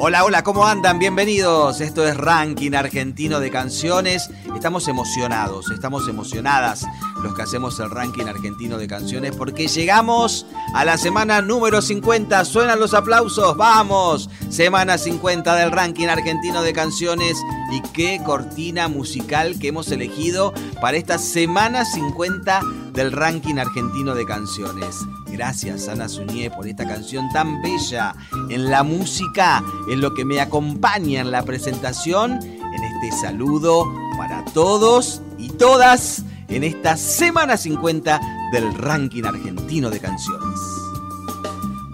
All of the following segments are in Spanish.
Hola, hola, ¿cómo andan? Bienvenidos. Esto es Ranking Argentino de Canciones. Estamos emocionados, estamos emocionadas los que hacemos el Ranking Argentino de Canciones porque llegamos a la semana número 50. Suenan los aplausos, vamos. Semana 50 del Ranking Argentino de Canciones y qué cortina musical que hemos elegido para esta semana 50 del Ranking Argentino de Canciones. Gracias Ana Suñé por esta canción tan bella en la música, en lo que me acompaña en la presentación, en este saludo para todos y todas en esta semana 50 del ranking argentino de canciones.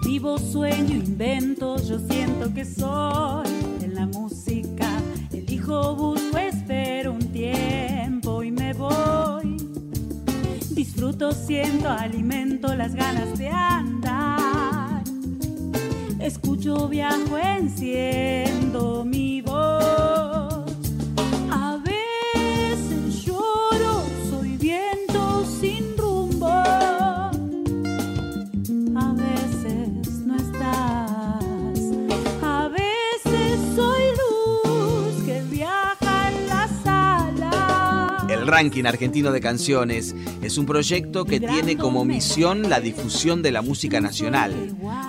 Vivo, sueño, invento, yo siento que soy en la música. Elijo, busco, espero un tiempo y me voy. Disfruto, siento, alimento las ganas de andar. Escucho, viajo, enciendo mi voz. El ranking argentino de canciones. Es un proyecto que tiene como misión la difusión de la música nacional,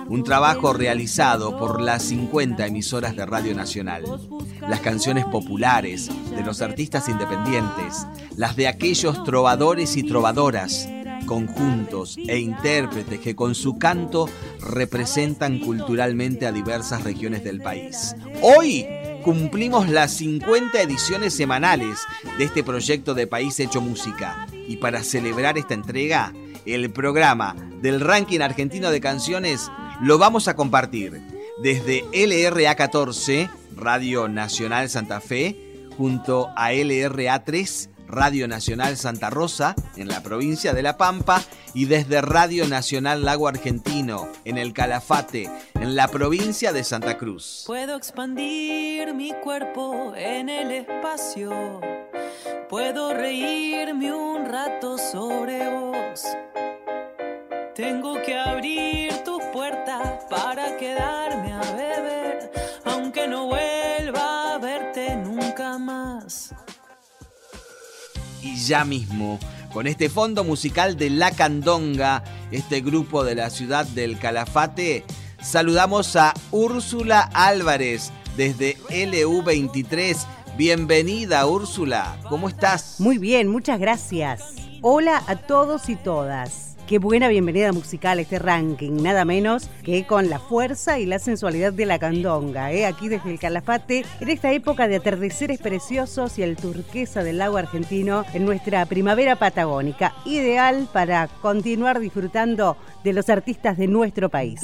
un trabajo realizado por las 50 emisoras de Radio Nacional. Las canciones populares de los artistas independientes, las de aquellos trovadores y trovadoras, conjuntos e intérpretes que con su canto representan culturalmente a diversas regiones del país. Hoy cumplimos las 50 ediciones semanales de este proyecto de País Hecho Música. Y para celebrar esta entrega, el programa del ranking argentino de canciones lo vamos a compartir desde LRA 14, Radio Nacional Santa Fe, junto a LRA 3, Radio Nacional Santa Rosa, en la provincia de La Pampa, y desde Radio Nacional Lago Argentino, en el Calafate, en la provincia de Santa Cruz. Puedo expandir mi cuerpo en el espacio. Puedo reírme un rato sobre vos. Tengo que abrir tus puertas para quedarme a beber, aunque no vuelva Y ya mismo, con este fondo musical de La Candonga, este grupo de la ciudad del Calafate, saludamos a Úrsula Álvarez desde LU23. Bienvenida Úrsula, ¿cómo estás? Muy bien, muchas gracias. Hola a todos y todas. Qué buena bienvenida musical este ranking, nada menos que con la fuerza y la sensualidad de la candonga, ¿eh? aquí desde el Calafate, en esta época de atardeceres preciosos y el turquesa del lago argentino en nuestra primavera patagónica, ideal para continuar disfrutando de los artistas de nuestro país.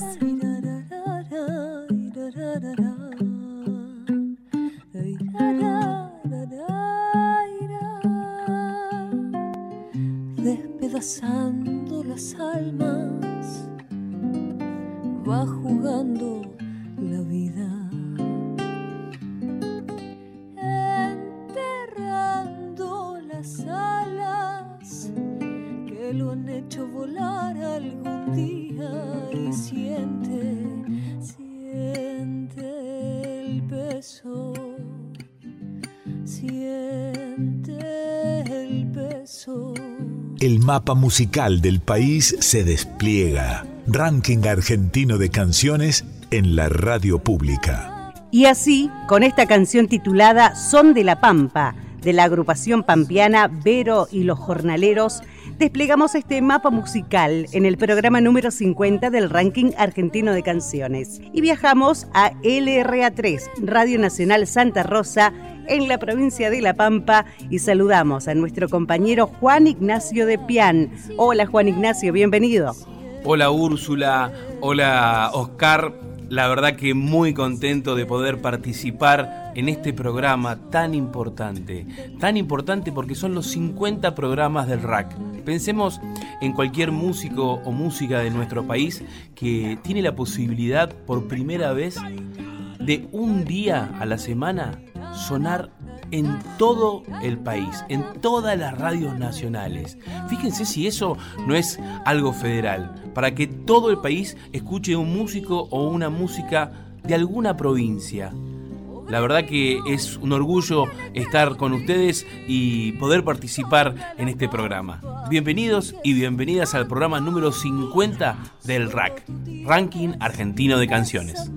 despedazando las almas, va jugando la vida, enterrando las alas que lo han hecho volar algún día y siente, siente el peso, siente el peso mapa musical del país se despliega. Ranking argentino de canciones en la radio pública. Y así, con esta canción titulada Son de la Pampa, de la agrupación pampeana Vero y los Jornaleros, desplegamos este mapa musical en el programa número 50 del ranking argentino de canciones. Y viajamos a LRA3, Radio Nacional Santa Rosa, en la provincia de La Pampa, y saludamos a nuestro compañero Juan Ignacio de Pian. Hola Juan Ignacio, bienvenido. Hola Úrsula, hola Oscar la verdad que muy contento de poder participar en este programa tan importante. Tan importante porque son los 50 programas del RAC. Pensemos en cualquier músico o música de nuestro país que tiene la posibilidad por primera vez de un día a la semana sonar en todo el país, en todas las radios nacionales. Fíjense si eso no es algo federal, para que todo el país escuche un músico o una música de alguna provincia. La verdad que es un orgullo estar con ustedes y poder participar en este programa. Bienvenidos y bienvenidas al programa número 50 del RAC, Ranking Argentino de Canciones.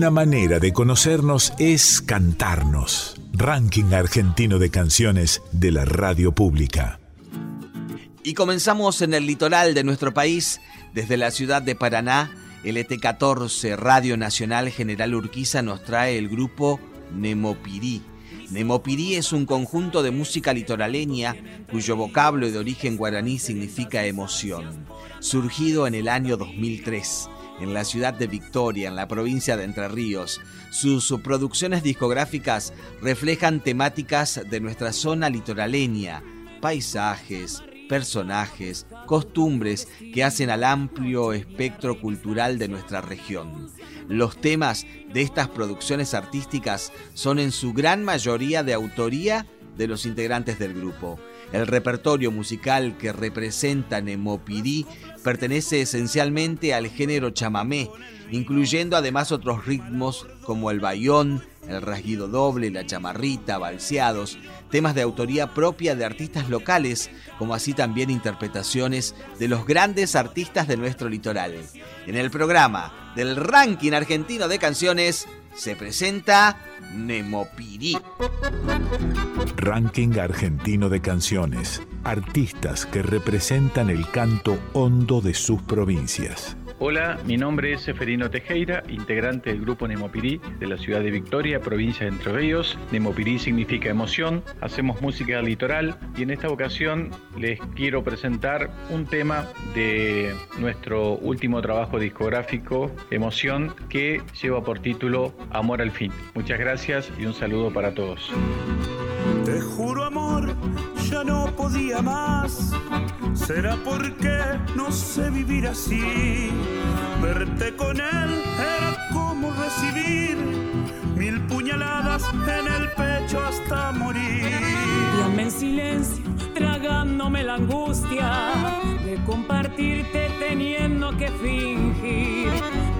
Una manera de conocernos es cantarnos. Ranking Argentino de Canciones de la Radio Pública. Y comenzamos en el litoral de nuestro país, desde la ciudad de Paraná, el ET14 Radio Nacional General Urquiza nos trae el grupo Nemopirí. Nemopirí es un conjunto de música litoraleña cuyo vocablo de origen guaraní significa emoción, surgido en el año 2003 en la ciudad de Victoria, en la provincia de Entre Ríos. Sus producciones discográficas reflejan temáticas de nuestra zona litoraleña, paisajes, personajes, costumbres que hacen al amplio espectro cultural de nuestra región. Los temas de estas producciones artísticas son en su gran mayoría de autoría de los integrantes del grupo. El repertorio musical que representa Nemopirí pertenece esencialmente al género chamamé, incluyendo además otros ritmos como el bayón, el rasguido doble, la chamarrita, balseados, temas de autoría propia de artistas locales, como así también interpretaciones de los grandes artistas de nuestro litoral. En el programa del ranking argentino de canciones se presenta Nemopirí. Ranking argentino de canciones. Artistas que representan el canto hondo de sus provincias. Hola, mi nombre es Seferino Tejera, integrante del grupo Nemopirí de la ciudad de Victoria, provincia de Entre Ríos. Nemopirí significa emoción, hacemos música litoral y en esta ocasión les quiero presentar un tema de nuestro último trabajo discográfico, Emoción, que lleva por título Amor al fin. Muchas gracias y un saludo para todos. Te juro ya no podía más. Será porque no sé vivir así. Verte con él era como recibir mil puñaladas en el pecho hasta morir. Dígame en silencio, tragándome la angustia de compartirte teniendo que fingir.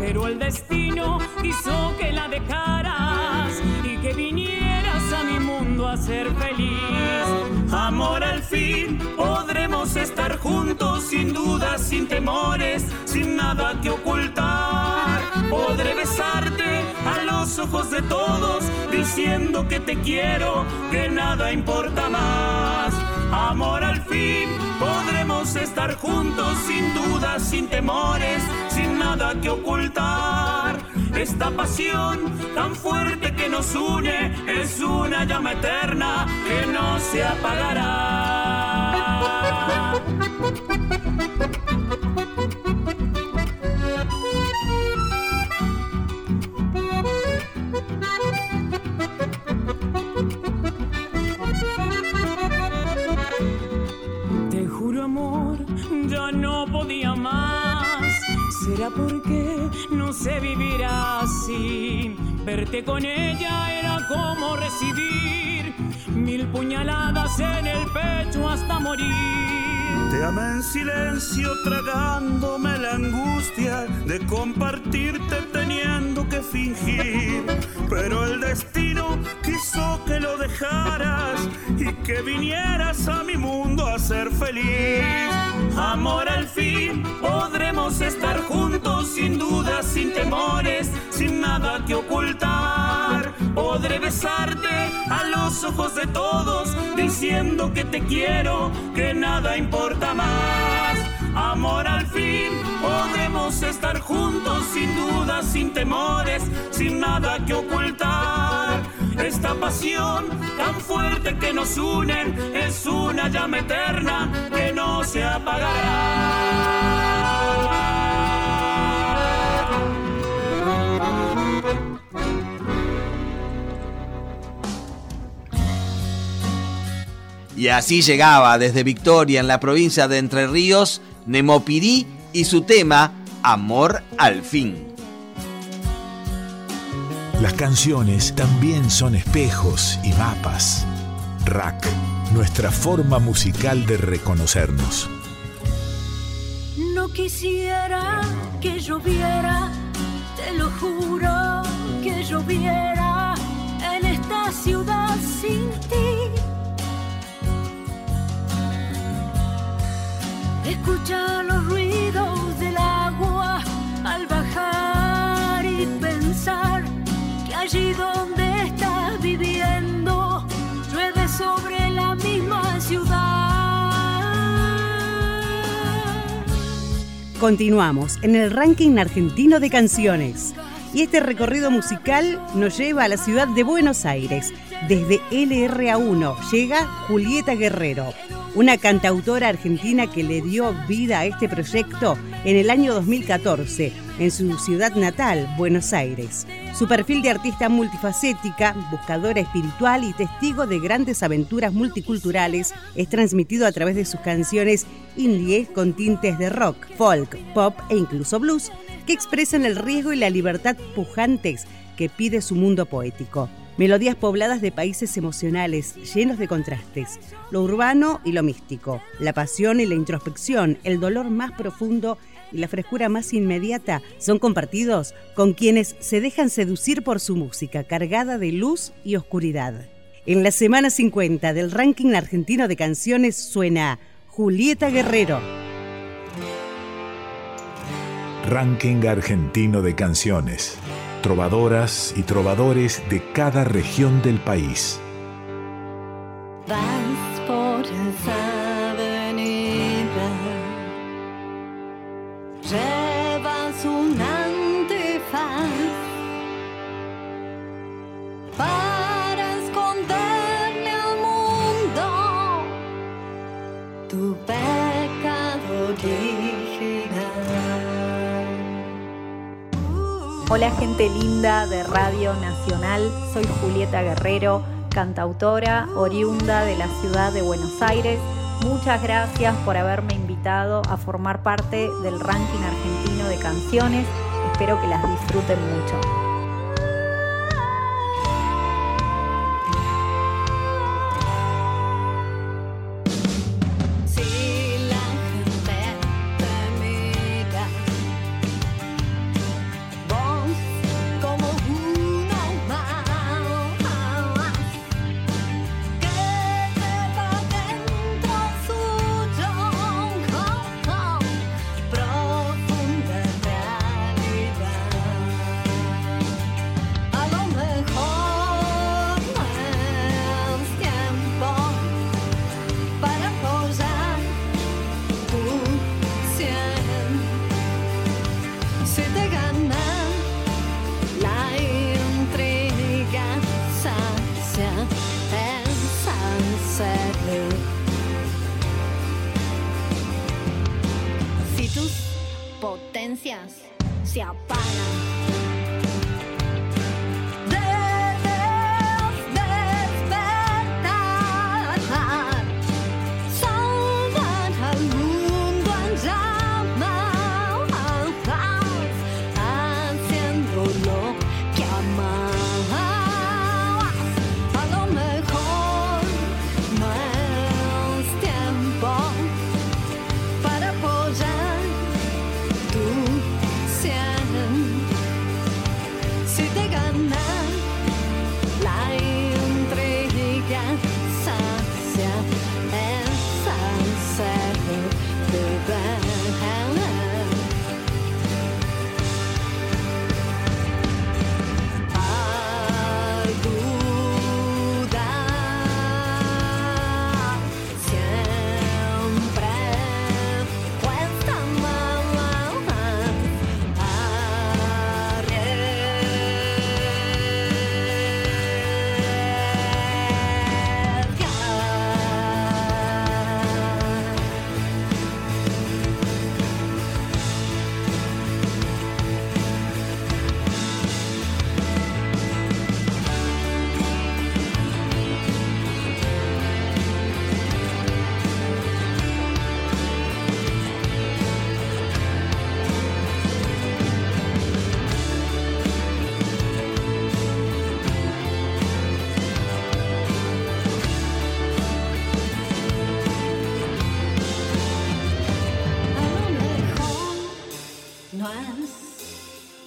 Pero el destino hizo que la dejaras y que vinieras a ser feliz. Amor al fin, podremos estar juntos sin dudas, sin temores, sin nada que ocultar. Podré besarte a los ojos de todos, diciendo que te quiero, que nada importa más. Amor al fin, podremos estar juntos sin dudas, sin temores, sin nada que ocultar. Esta pasión tan fuerte que nos une una llama eterna que no se apagará. Te juro amor, ya no podía más. Será porque no sé vivir así. Verte con ella era como recibir mil puñaladas en el pecho hasta morir. Te amé en silencio, tragándome la angustia de compartirte teniendo que fingir. Pero el destino quiso que lo dejaras y que vinieras a mi mundo a ser feliz. Amor, al fin podremos estar juntos sin dudas, sin temores, sin nada que. Podré besarte a los ojos de todos, diciendo que te quiero, que nada importa más. Amor, al fin podremos estar juntos sin dudas, sin temores, sin nada que ocultar. Esta pasión tan fuerte que nos une es una llama eterna Y así llegaba desde Victoria, en la provincia de Entre Ríos, Nemopirí y su tema Amor al fin. Las canciones también son espejos y mapas. Rack, nuestra forma musical de reconocernos. No quisiera que lloviera, te lo juro, que lloviera en esta ciudad sin Escucha los ruidos del agua al bajar y pensar que allí donde estás viviendo llueve sobre la misma ciudad. Continuamos en el ranking argentino de canciones. Y este recorrido musical nos lleva a la ciudad de Buenos Aires. Desde LRA1 llega Julieta Guerrero, una cantautora argentina que le dio vida a este proyecto en el año 2014 en su ciudad natal, Buenos Aires. Su perfil de artista multifacética, buscadora espiritual y testigo de grandes aventuras multiculturales es transmitido a través de sus canciones indie con tintes de rock, folk, pop e incluso blues que expresan el riesgo y la libertad pujantes que pide su mundo poético. Melodías pobladas de países emocionales, llenos de contrastes, lo urbano y lo místico, la pasión y la introspección, el dolor más profundo y la frescura más inmediata son compartidos con quienes se dejan seducir por su música cargada de luz y oscuridad. En la semana 50 del ranking argentino de canciones suena Julieta Guerrero. Ranking argentino de canciones. Trovadoras y trovadores de cada región del país. Vas por esa avenida, llevas un antifaz para esconderle al mundo tu pecado Hola gente linda de Radio Nacional, soy Julieta Guerrero, cantautora oriunda de la ciudad de Buenos Aires. Muchas gracias por haberme invitado a formar parte del ranking argentino de canciones. Espero que las disfruten mucho.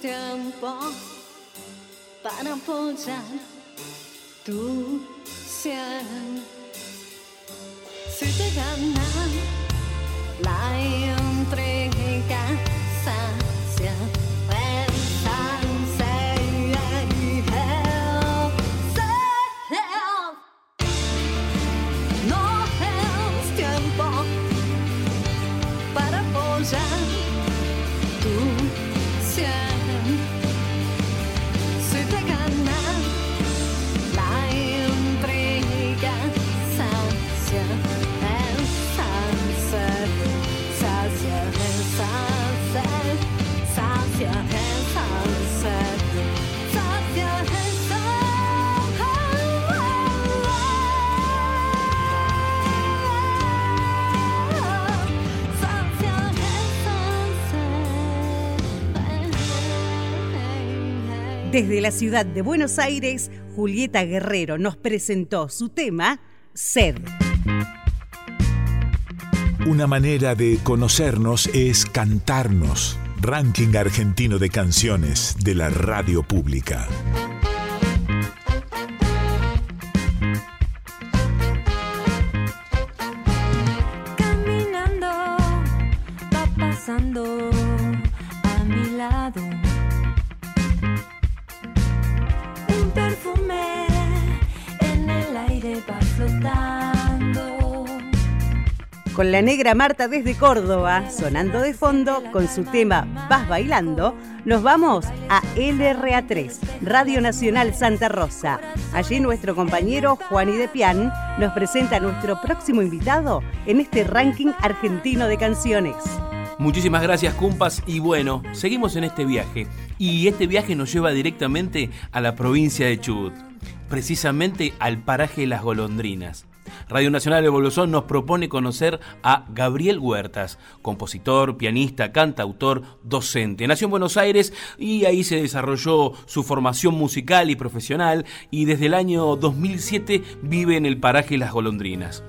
Tiempo para apoyar tu ser. Si te gana la entrega sacia, Desde la ciudad de Buenos Aires, Julieta Guerrero nos presentó su tema Sed. Una manera de conocernos es cantarnos. Ranking argentino de canciones de la radio pública. La negra Marta desde Córdoba, sonando de fondo con su tema Vas bailando, nos vamos a LRA3, Radio Nacional Santa Rosa. Allí nuestro compañero Juan de Pian nos presenta a nuestro próximo invitado en este ranking argentino de canciones. Muchísimas gracias, cumpas. Y bueno, seguimos en este viaje. Y este viaje nos lleva directamente a la provincia de Chubut, precisamente al paraje de las golondrinas. Radio Nacional de Bolsón nos propone conocer a Gabriel Huertas, compositor, pianista, cantautor, docente. Nació en Buenos Aires y ahí se desarrolló su formación musical y profesional y desde el año 2007 vive en el paraje Las Golondrinas.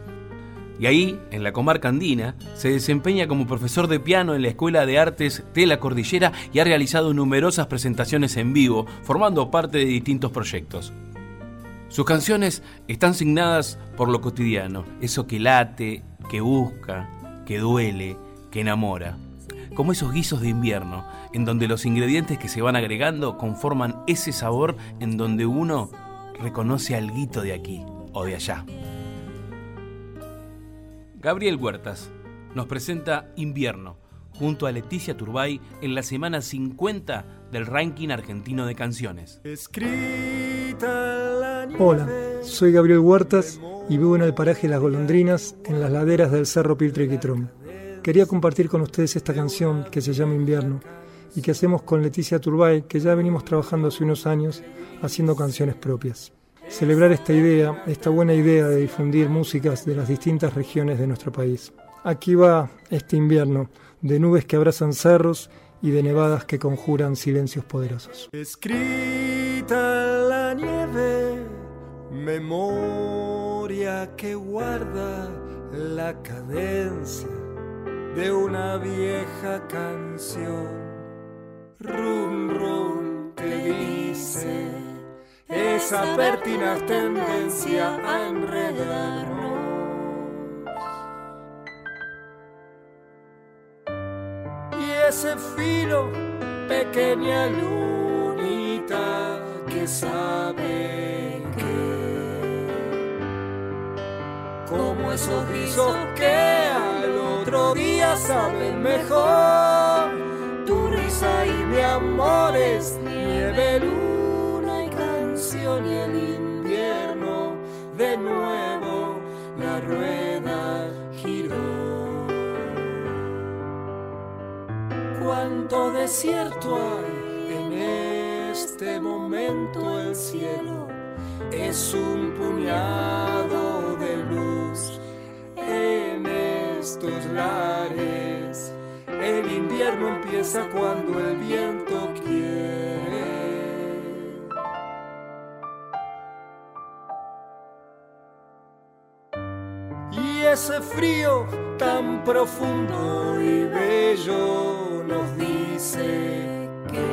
Y ahí, en la comarca andina, se desempeña como profesor de piano en la Escuela de Artes de la Cordillera y ha realizado numerosas presentaciones en vivo, formando parte de distintos proyectos. Sus canciones están signadas por lo cotidiano, eso que late, que busca, que duele, que enamora. Como esos guisos de invierno, en donde los ingredientes que se van agregando conforman ese sabor en donde uno reconoce algo de aquí o de allá. Gabriel Huertas nos presenta Invierno junto a Leticia Turbay en la semana 50 del ranking argentino de canciones. Hola, soy Gabriel Huertas y vivo en el paraje Las Golondrinas, en las laderas del Cerro Piltriquitrón. Quería compartir con ustedes esta canción que se llama Invierno y que hacemos con Leticia Turbay, que ya venimos trabajando hace unos años haciendo canciones propias. Celebrar esta idea, esta buena idea de difundir músicas de las distintas regiones de nuestro país. Aquí va este invierno, de nubes que abrazan cerros y de nevadas que conjuran silencios poderosos. Escrita la nieve, memoria que guarda la cadencia de una vieja canción. Rum, rum, te dice esa pertinaz tendencia a enredarnos. Y ese filo, pequeña lunita que sabe como esos guisos que al otro día saben mejor, tu risa y mi amor es nieve, luna y canción y el invierno de nuevo la rueda giró. Cuánto desierto hay en este momento el cielo es un puñado estos lares. El invierno empieza cuando el viento quiere. Y ese frío tan profundo y bello nos dice que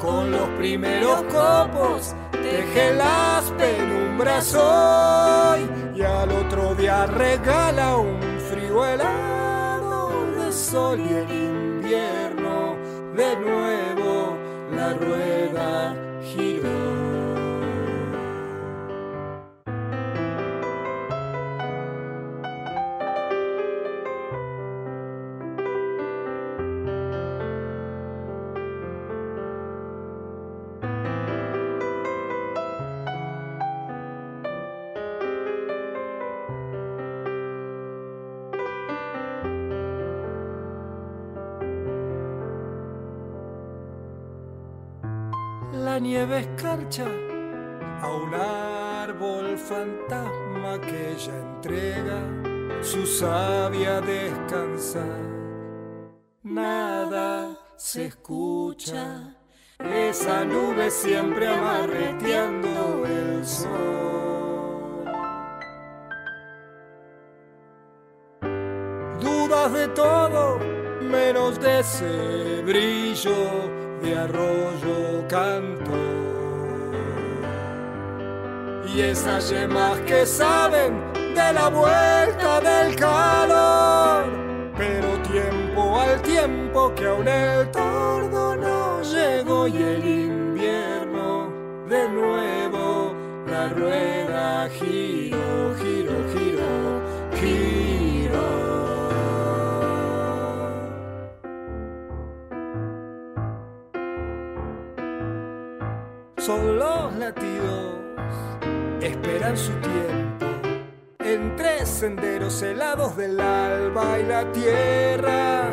con los primeros copos teje las penumbras hoy y al otro día regala un frío helado de sol y el invierno de nuevo la rueda giró. Nada se escucha, esa nube siempre amarreteando el sol. Dudas de todo, menos de ese brillo de arroyo canto. Y esas yemas que saben de la vuelta del calor, aún el tordo no llegó y el invierno de nuevo la rueda giro, giro, giro, giro. son los latidos, esperan su tiempo. Entre senderos helados del alba y la tierra.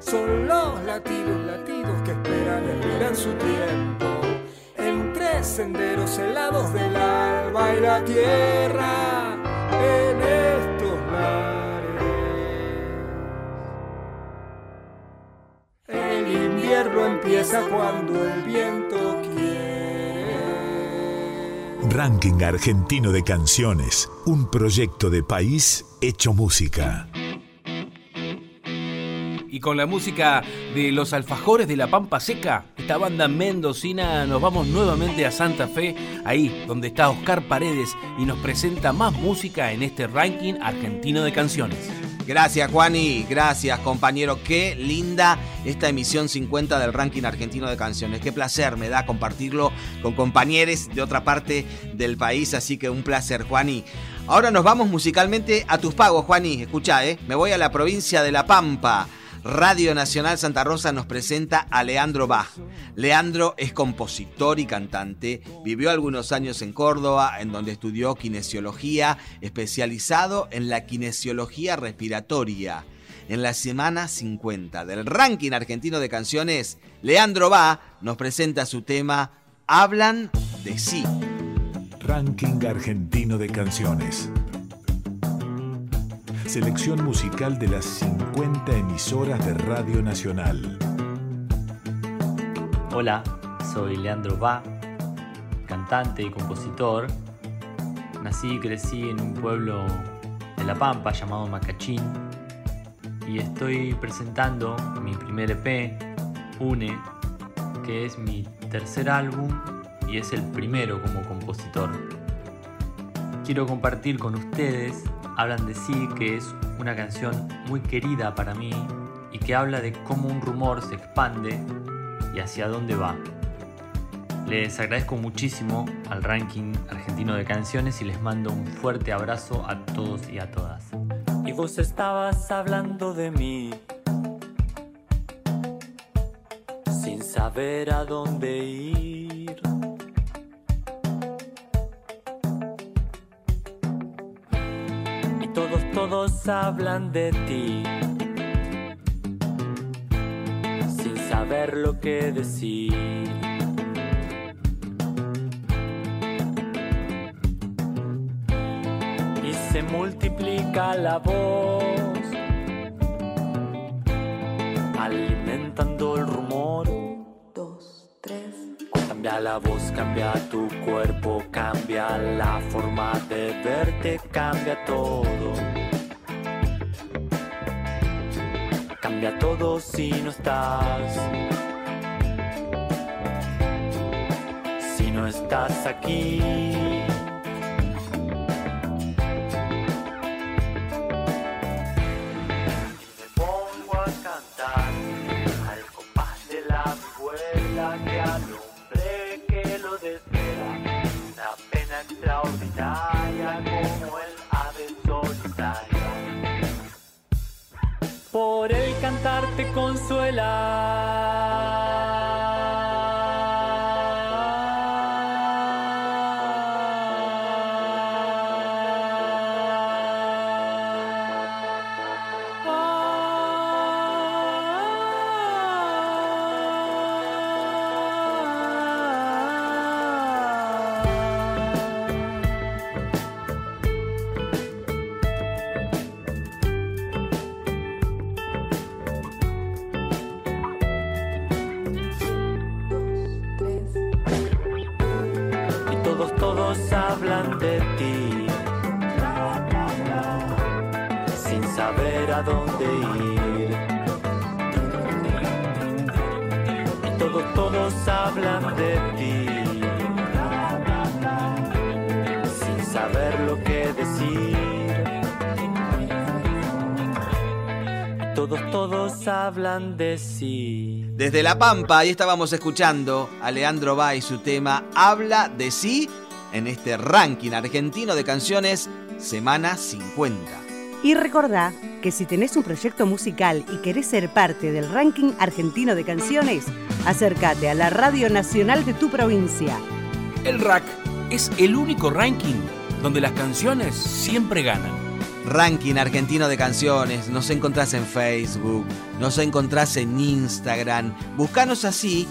Son los latidos, latidos que esperan, esperan su tiempo. Entre senderos helados del alba y la tierra. En estos El invierno empieza cuando el viento Ranking Argentino de Canciones, un proyecto de país hecho música. Y con la música de los alfajores de la Pampa Seca, esta banda mendocina, nos vamos nuevamente a Santa Fe, ahí donde está Oscar Paredes y nos presenta más música en este ranking argentino de canciones. Gracias, Juani. Gracias, compañero. Qué linda esta emisión 50 del ranking argentino de canciones. Qué placer me da compartirlo con compañeros de otra parte del país. Así que un placer, Juani. Ahora nos vamos musicalmente a tus pagos, Juani. Escucha, ¿eh? Me voy a la provincia de La Pampa. Radio Nacional Santa Rosa nos presenta a Leandro Bach. Leandro es compositor y cantante, vivió algunos años en Córdoba, en donde estudió kinesiología, especializado en la kinesiología respiratoria. En la semana 50 del ranking argentino de canciones, Leandro Bach nos presenta su tema Hablan de sí. Ranking argentino de canciones. Selección musical de las 50 emisoras de Radio Nacional. Hola, soy Leandro Ba, cantante y compositor. Nací y crecí en un pueblo de La Pampa llamado Macachín y estoy presentando mi primer EP, Une, que es mi tercer álbum y es el primero como compositor. Quiero compartir con ustedes Hablan de sí, que es una canción muy querida para mí y que habla de cómo un rumor se expande y hacia dónde va. Les agradezco muchísimo al ranking argentino de canciones y les mando un fuerte abrazo a todos y a todas. Y vos estabas hablando de mí, sin saber a dónde ir. Todos, hablan de ti, sin saber lo que decir. Y se multiplica la voz, alimentando el rumor. Cambia la voz, cambia tu cuerpo, cambia la forma de verte, cambia todo. Cambia todo si no estás. Si no estás aquí. Todos, todos hablan de sí. Desde La Pampa, ahí estábamos escuchando a Leandro Va y su tema Habla de sí en este ranking argentino de canciones Semana 50. Y recordá que si tenés un proyecto musical y querés ser parte del ranking argentino de canciones, acércate a la Radio Nacional de tu provincia. El RAC es el único ranking donde las canciones siempre ganan. Ranking argentino de canciones, nos encontrás en Facebook, nos encontrás en Instagram. Buscanos así,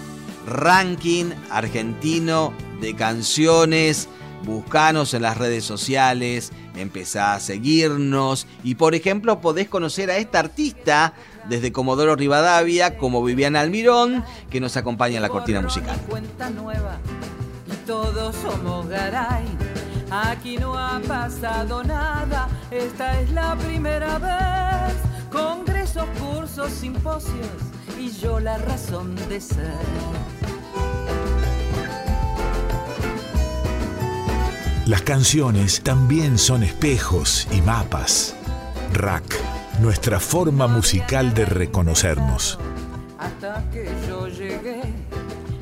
Ranking argentino de canciones. Buscanos en las redes sociales, empezá a seguirnos y por ejemplo podés conocer a esta artista desde Comodoro Rivadavia como Viviana Almirón que nos acompaña en la cortina musical. cuenta nueva todos somos Garay. Aquí no ha pasado nada, esta es la primera vez. Congresos, cursos, simposios y yo la razón de ser. Las canciones también son espejos y mapas. Rack, nuestra forma musical de reconocernos. Hasta que yo llegué,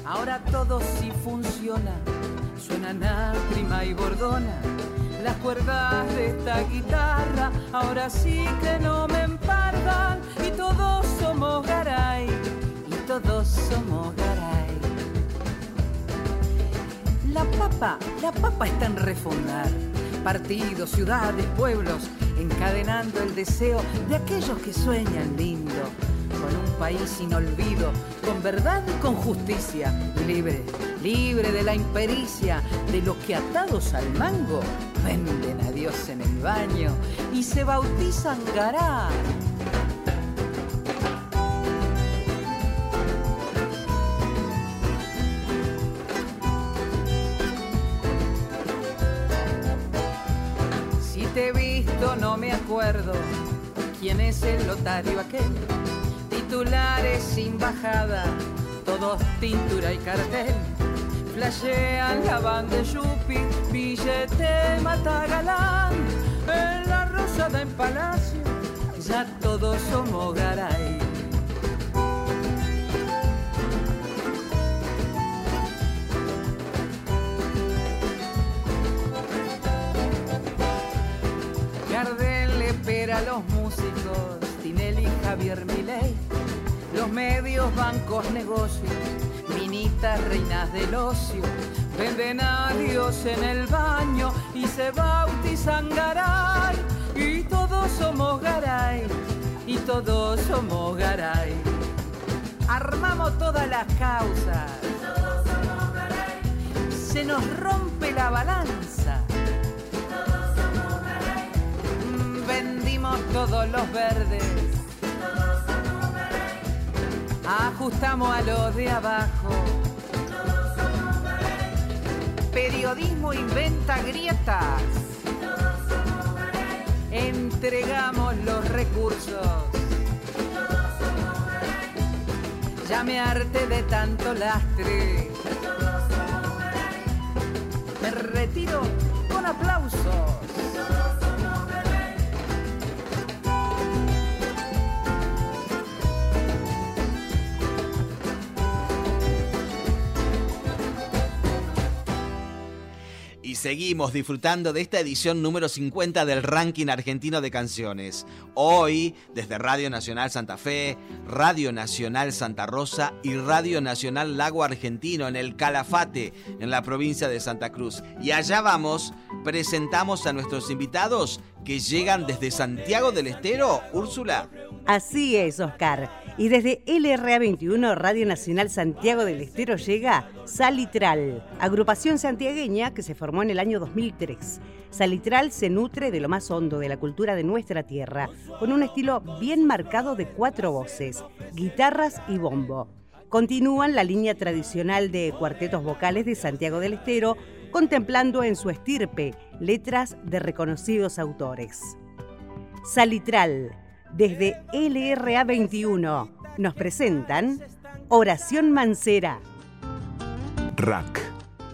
ahora todo sí funciona. Suenan prima y bordona. Las cuerdas de esta guitarra, ahora sí que no me empardan. Y todos somos Garay, y todos somos Garay. La papa, la papa está en refundar. Partidos, ciudades, pueblos, encadenando el deseo de aquellos que sueñan lindo. Con un país sin olvido, con verdad y con justicia. Libre, libre de la impericia, de los que atados al mango venden a Dios en el baño y se bautizan Gará. Si te he visto no me acuerdo quién es el lotario aquel. Titulares sin bajada, todos tintura y cartel. Flashean la banda Yupi, billete mata galán. En la rosada en palacio, ya todos somos garay. Gardel espera a los músicos, Tinelli, Javier los medios, bancos, negocios, minitas, reinas del ocio, venden a Dios en el baño y se bautizan Garay, y todos somos Garay, y todos somos Garay. Armamos todas las causas, se nos rompe la balanza. Mm, Vendimos todos los verdes. Ajustamos a los de abajo. periodismo inventa grietas. Entregamos los recursos. Ya me harté de tanto lastre. Me retiro con aplausos. Seguimos disfrutando de esta edición número 50 del ranking argentino de canciones. Hoy, desde Radio Nacional Santa Fe, Radio Nacional Santa Rosa y Radio Nacional Lago Argentino en el Calafate, en la provincia de Santa Cruz. Y allá vamos, presentamos a nuestros invitados que llegan desde Santiago del Estero, Úrsula. Así es, Oscar. Y desde LRA 21, Radio Nacional Santiago del Estero, llega Salitral, agrupación santiagueña que se formó en el año 2003. Salitral se nutre de lo más hondo de la cultura de nuestra tierra, con un estilo bien marcado de cuatro voces, guitarras y bombo. Continúan la línea tradicional de cuartetos vocales de Santiago del Estero, contemplando en su estirpe letras de reconocidos autores. Salitral, desde LRA 21, nos presentan Oración Mancera. RAC,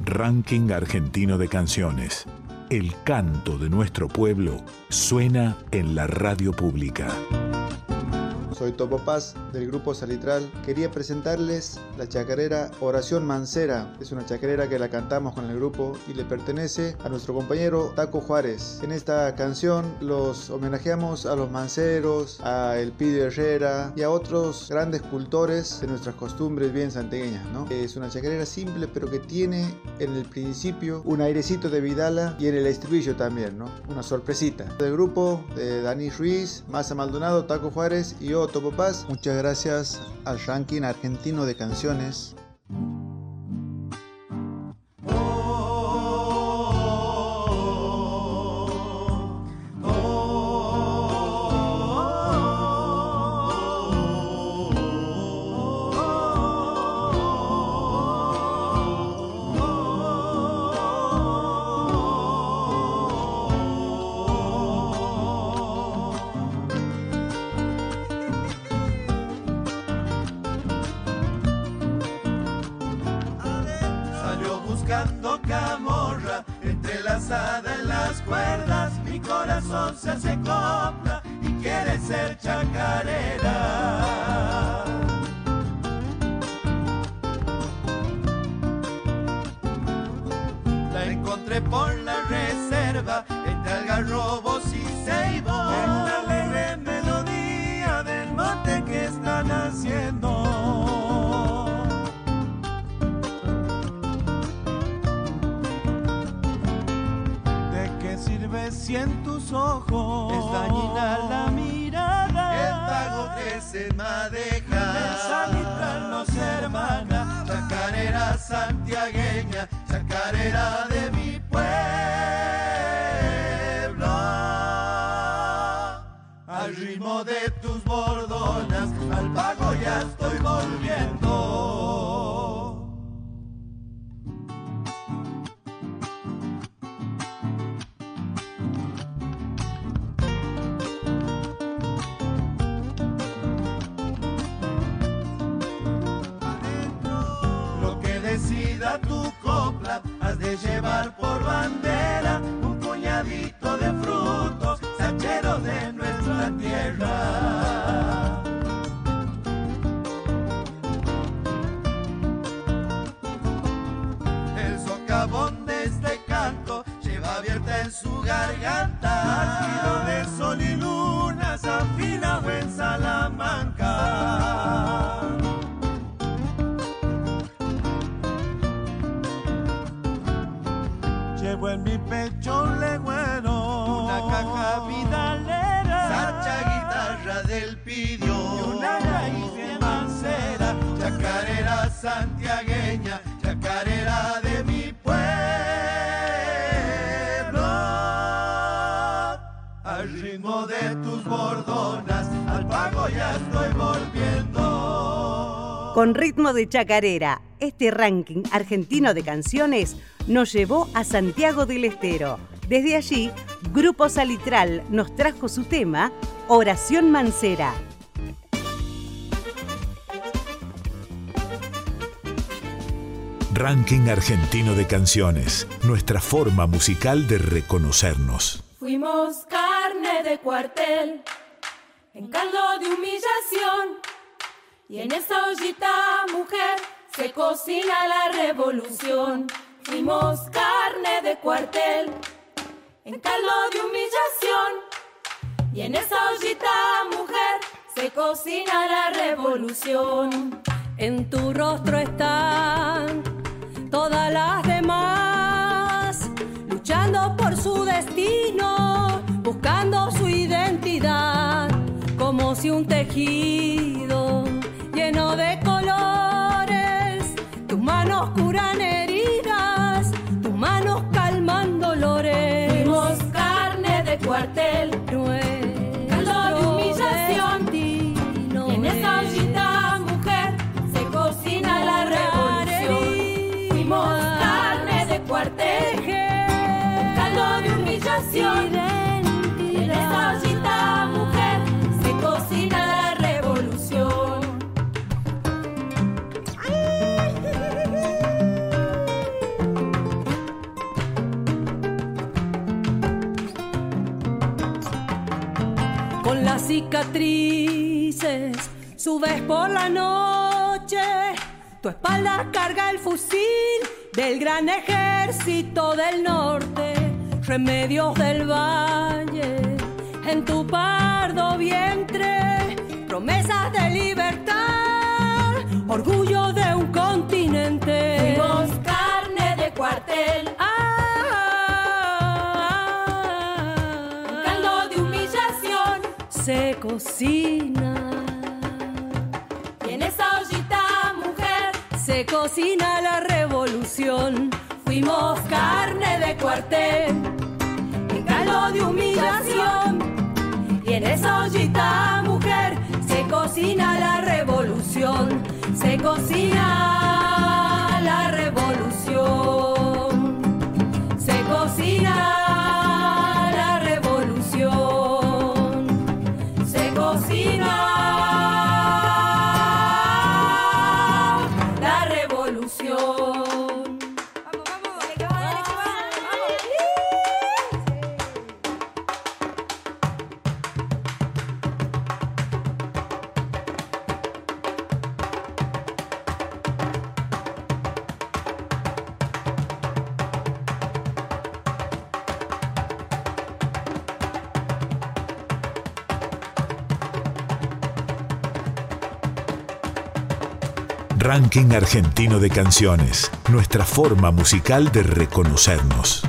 Ranking Argentino de Canciones. El canto de nuestro pueblo suena en la radio pública. Soy Topo Paz del grupo Salitral. Quería presentarles la chacarera Oración Mancera. Es una chacarera que la cantamos con el grupo y le pertenece a nuestro compañero Taco Juárez. En esta canción los homenajeamos a los manceros, a El Pidio Herrera y a otros grandes cultores de nuestras costumbres bien santegueñas. Es una chacarera simple pero que tiene en el principio un airecito de Vidala y en el estribillo también, ¿no? una sorpresita. Del grupo de Dani Ruiz, Masa Maldonado, Taco Juárez y yo, Muchas gracias al ranking argentino de canciones. Se copla y quiere ser chacarera. Madeja. Esa litra nos hermana, chacarera santiagueña, chacarera tu copla, has de llevar por bandera un puñadito de frutos, sacheros de nuestra tierra. El socavón de este canto lleva abierta en su garganta. Santiagueña, chacarera de mi pueblo. Al ritmo de tus bordonas, al pago ya estoy volviendo. Con ritmo de chacarera, este ranking argentino de canciones nos llevó a Santiago del Estero. Desde allí, Grupo Salitral nos trajo su tema, Oración Mancera. Ranking argentino de canciones, nuestra forma musical de reconocernos. Fuimos carne de cuartel, en caldo de humillación, y en esa ollita, mujer, se cocina la revolución. Fuimos carne de cuartel, en caldo de humillación, y en esa ollita, mujer, se cocina la revolución. En tu rostro están todas las demás, luchando por su destino, buscando su identidad, como si un tejido lleno de colores, tus manos curan heridas, cicatrices, subes por la noche, tu espalda carga el fusil del gran ejército del norte, remedios del valle, en tu pardo vientre, promesas de libertad, orgullo de un continente. Fuimos carne de cuartel. Se cocina. Y en esa ollita, mujer, se cocina la revolución. fuimos carne de cuartel. En caldo de humillación. Y en esa ollita, mujer, se cocina la revolución. Se cocina la revolución. Se cocina Ranking argentino de canciones, nuestra forma musical de reconocernos.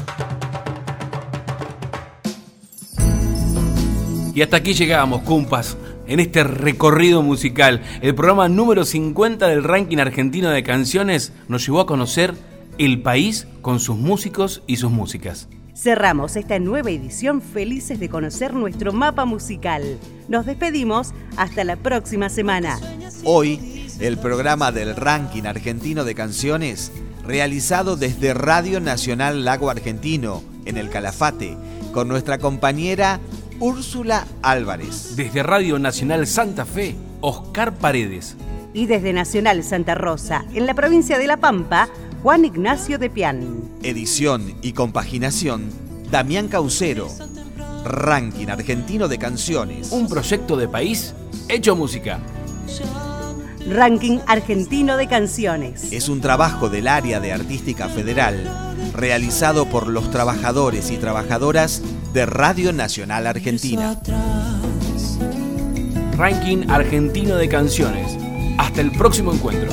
Y hasta aquí llegamos, cumpas, en este recorrido musical. El programa número 50 del ranking argentino de canciones nos llevó a conocer el país con sus músicos y sus músicas. Cerramos esta nueva edición felices de conocer nuestro mapa musical. Nos despedimos hasta la próxima semana. Hoy, el programa del ranking argentino de canciones, realizado desde Radio Nacional Lago Argentino, en el Calafate, con nuestra compañera Úrsula Álvarez. Desde Radio Nacional Santa Fe, Oscar Paredes. Y desde Nacional Santa Rosa, en la provincia de La Pampa, Juan Ignacio de Pian. Edición y compaginación, Damián Caucero. Ranking argentino de canciones. Un proyecto de país hecho música. Ranking argentino de canciones. Es un trabajo del área de Artística Federal, realizado por los trabajadores y trabajadoras de Radio Nacional Argentina. Ranking argentino de canciones. Hasta el próximo encuentro.